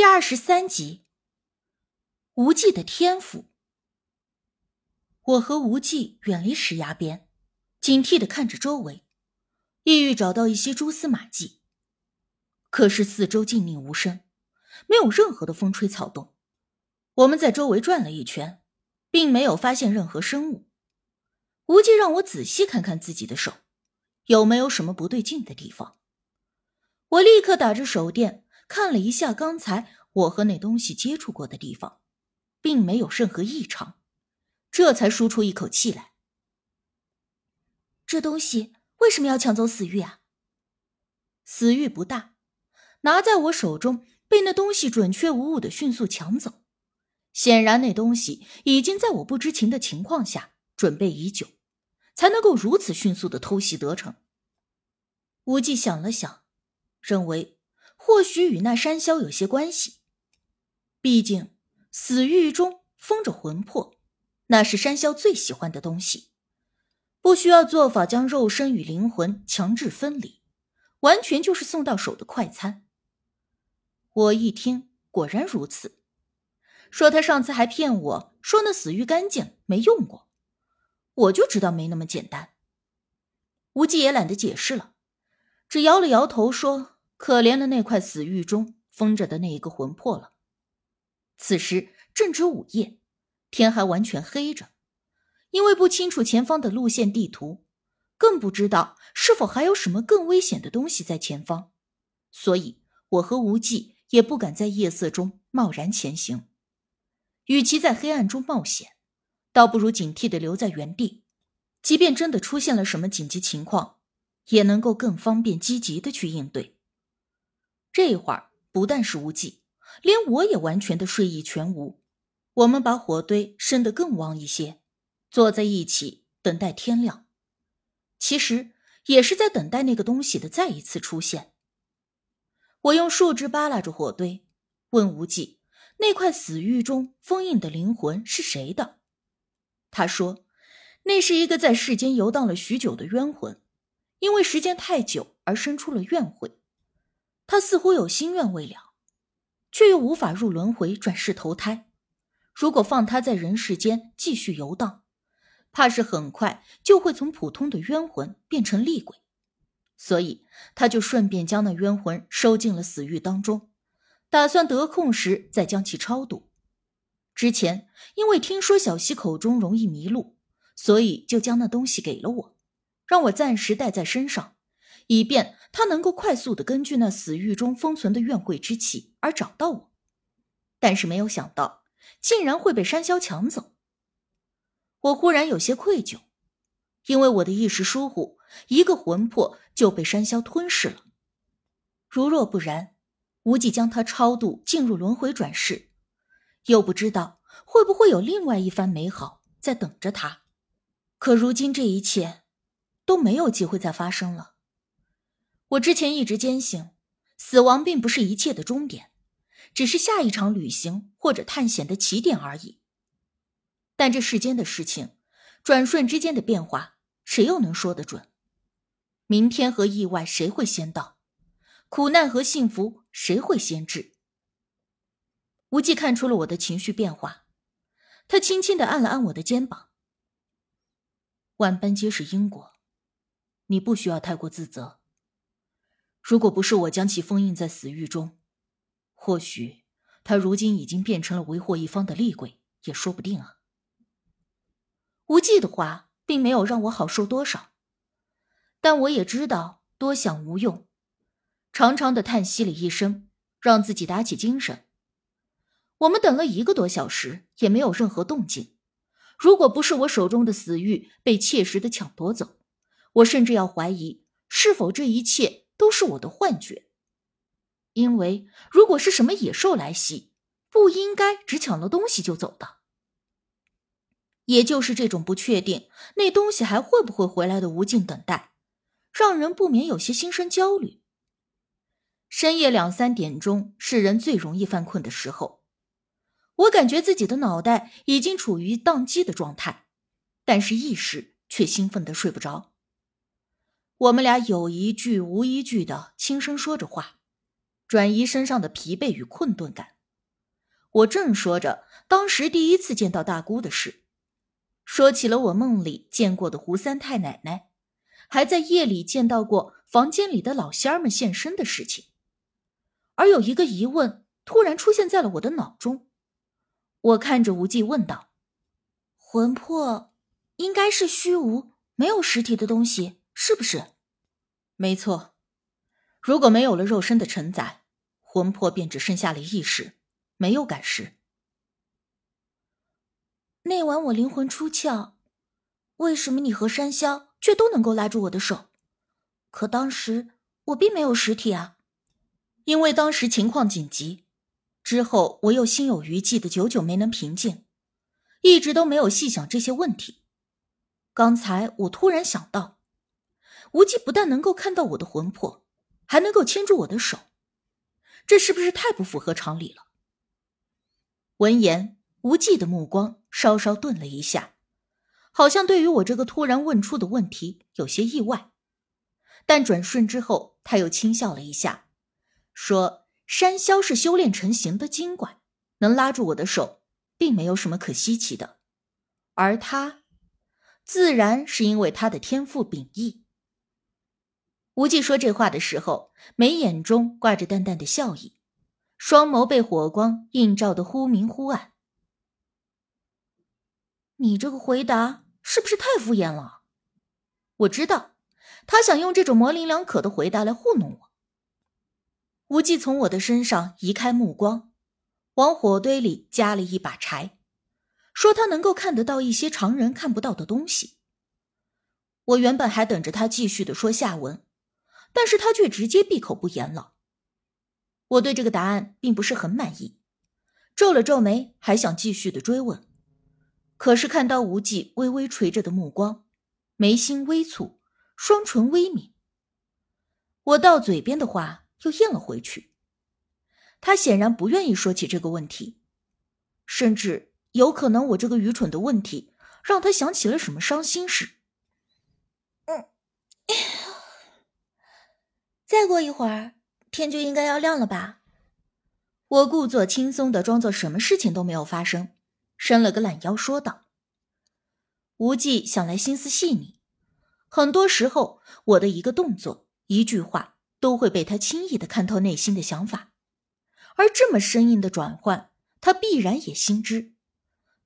第二十三集，无忌的天赋。我和无忌远离石崖边，警惕的看着周围，意欲找到一些蛛丝马迹。可是四周静谧无声，没有任何的风吹草动。我们在周围转了一圈，并没有发现任何生物。无忌让我仔细看看自己的手，有没有什么不对劲的地方。我立刻打着手电。看了一下刚才我和那东西接触过的地方，并没有任何异常，这才舒出一口气来。这东西为什么要抢走死玉啊？死玉不大，拿在我手中被那东西准确无误的迅速抢走，显然那东西已经在我不知情的情况下准备已久，才能够如此迅速的偷袭得逞。无忌想了想，认为。或许与那山魈有些关系，毕竟死域中封着魂魄，那是山魈最喜欢的东西，不需要做法将肉身与灵魂强制分离，完全就是送到手的快餐。我一听，果然如此。说他上次还骗我说那死域干净没用过，我就知道没那么简单。无忌也懒得解释了，只摇了摇头说。可怜的那块死玉中封着的那一个魂魄了。此时正值午夜，天还完全黑着，因为不清楚前方的路线地图，更不知道是否还有什么更危险的东西在前方，所以我和无忌也不敢在夜色中贸然前行。与其在黑暗中冒险，倒不如警惕的留在原地，即便真的出现了什么紧急情况，也能够更方便积极的去应对。这会儿不但是无忌，连我也完全的睡意全无。我们把火堆升得更旺一些，坐在一起等待天亮。其实也是在等待那个东西的再一次出现。我用树枝扒拉着火堆，问无忌：“那块死玉中封印的灵魂是谁的？”他说：“那是一个在世间游荡了许久的冤魂，因为时间太久而生出了怨悔。”他似乎有心愿未了，却又无法入轮回转世投胎。如果放他在人世间继续游荡，怕是很快就会从普通的冤魂变成厉鬼。所以他就顺便将那冤魂收进了死狱当中，打算得空时再将其超度。之前因为听说小溪口中容易迷路，所以就将那东西给了我，让我暂时带在身上。以便他能够快速的根据那死狱中封存的怨鬼之气而找到我，但是没有想到竟然会被山魈抢走。我忽然有些愧疚，因为我的一时疏忽，一个魂魄就被山魈吞噬了。如若不然，无忌将他超度进入轮回转世，又不知道会不会有另外一番美好在等着他。可如今这一切都没有机会再发生了。我之前一直坚信，死亡并不是一切的终点，只是下一场旅行或者探险的起点而已。但这世间的事情，转瞬之间的变化，谁又能说得准？明天和意外谁会先到？苦难和幸福谁会先至？无忌看出了我的情绪变化，他轻轻的按了按我的肩膀：“万般皆是因果，你不需要太过自责。”如果不是我将其封印在死狱中，或许他如今已经变成了为祸一方的厉鬼，也说不定啊。无忌的话并没有让我好受多少，但我也知道多想无用，长长的叹息了一声，让自己打起精神。我们等了一个多小时，也没有任何动静。如果不是我手中的死玉被切实的抢夺走，我甚至要怀疑是否这一切。都是我的幻觉，因为如果是什么野兽来袭，不应该只抢了东西就走的。也就是这种不确定，那东西还会不会回来的无尽等待，让人不免有些心生焦虑。深夜两三点钟是人最容易犯困的时候，我感觉自己的脑袋已经处于宕机的状态，但是意识却兴奋的睡不着。我们俩有一句无一句的轻声说着话，转移身上的疲惫与困顿感。我正说着当时第一次见到大姑的事，说起了我梦里见过的胡三太奶奶，还在夜里见到过房间里的老仙儿们现身的事情。而有一个疑问突然出现在了我的脑中，我看着无忌问道：“魂魄应该是虚无，没有实体的东西，是不是？”“没错，如果没有了肉身的承载，魂魄便只剩下了意识。”没有感识。那晚我灵魂出窍，为什么你和山魈却都能够拉住我的手？可当时我并没有实体啊。因为当时情况紧急，之后我又心有余悸的久久没能平静，一直都没有细想这些问题。刚才我突然想到，无忌不但能够看到我的魂魄，还能够牵住我的手，这是不是太不符合常理了？闻言，无忌的目光稍稍顿了一下，好像对于我这个突然问出的问题有些意外。但转瞬之后，他又轻笑了一下，说：“山魈是修炼成形的精怪，能拉住我的手，并没有什么可稀奇的。而他，自然是因为他的天赋秉异。”无忌说这话的时候，眉眼中挂着淡淡的笑意。双眸被火光映照的忽明忽暗。你这个回答是不是太敷衍了？我知道，他想用这种模棱两可的回答来糊弄我。无忌从我的身上移开目光，往火堆里加了一把柴，说他能够看得到一些常人看不到的东西。我原本还等着他继续的说下文，但是他却直接闭口不言了。我对这个答案并不是很满意，皱了皱眉，还想继续的追问，可是看到无忌微微垂着的目光，眉心微蹙，双唇微抿，我到嘴边的话又咽了回去。他显然不愿意说起这个问题，甚至有可能我这个愚蠢的问题让他想起了什么伤心事。嗯，再过一会儿。天就应该要亮了吧？我故作轻松的装作什么事情都没有发生，伸了个懒腰说道。无忌想来心思细腻，很多时候我的一个动作、一句话都会被他轻易的看透内心的想法，而这么生硬的转换，他必然也心知。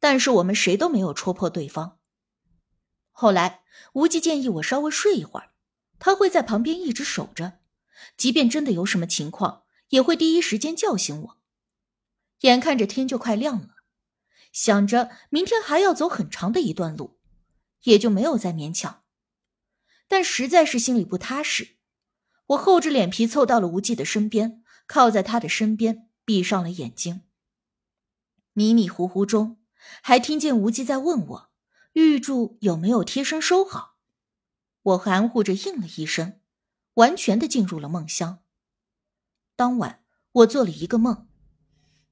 但是我们谁都没有戳破对方。后来无忌建议我稍微睡一会儿，他会在旁边一直守着。即便真的有什么情况，也会第一时间叫醒我。眼看着天就快亮了，想着明天还要走很长的一段路，也就没有再勉强。但实在是心里不踏实，我厚着脸皮凑到了无忌的身边，靠在他的身边，闭上了眼睛。迷迷糊糊中，还听见无忌在问我玉柱有没有贴身收好。我含糊着应了一声。完全的进入了梦乡。当晚，我做了一个梦，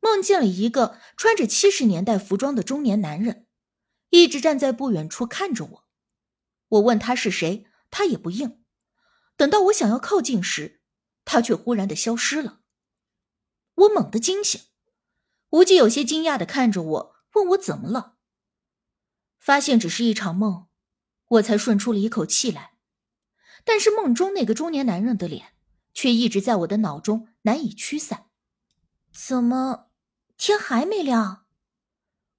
梦见了一个穿着七十年代服装的中年男人，一直站在不远处看着我。我问他是谁，他也不应。等到我想要靠近时，他却忽然的消失了。我猛地惊醒，无忌有些惊讶的看着我，问我怎么了。发现只是一场梦，我才顺出了一口气来。但是梦中那个中年男人的脸，却一直在我的脑中难以驱散。怎么，天还没亮？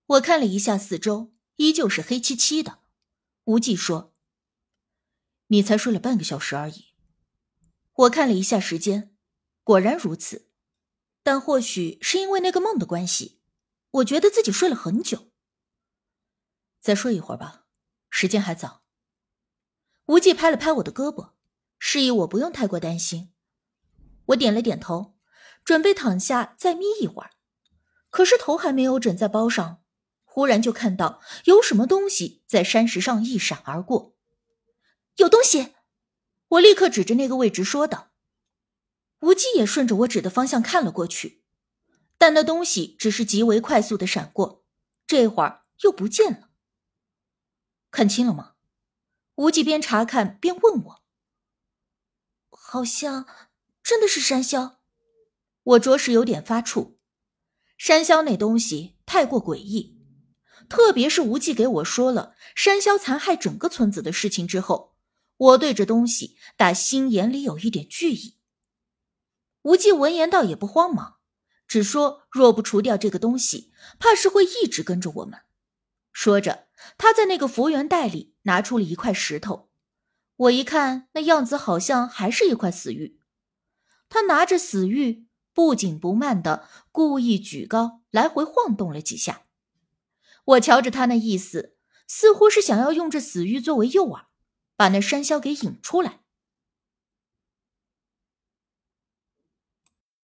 我看了一下四周，依旧是黑漆漆的。无忌说：“你才睡了半个小时而已。”我看了一下时间，果然如此。但或许是因为那个梦的关系，我觉得自己睡了很久。再睡一会儿吧，时间还早。无忌拍了拍我的胳膊，示意我不用太过担心。我点了点头，准备躺下再眯一会儿。可是头还没有枕在包上，忽然就看到有什么东西在山石上一闪而过。有东西！我立刻指着那个位置说道。无忌也顺着我指的方向看了过去，但那东西只是极为快速的闪过，这会儿又不见了。看清了吗？无忌边查看边问我：“好像真的是山魈。”我着实有点发怵。山魈那东西太过诡异，特别是无忌给我说了山魈残害整个村子的事情之后，我对这东西打心眼里有一点惧意。无忌闻言倒也不慌忙，只说若不除掉这个东西，怕是会一直跟着我们。说着，他在那个服务员袋里拿出了一块石头，我一看，那样子好像还是一块死玉。他拿着死玉。不紧不慢的故意举高，来回晃动了几下。我瞧着他那意思，似乎是想要用这死玉作为诱饵，把那山魈给引出来。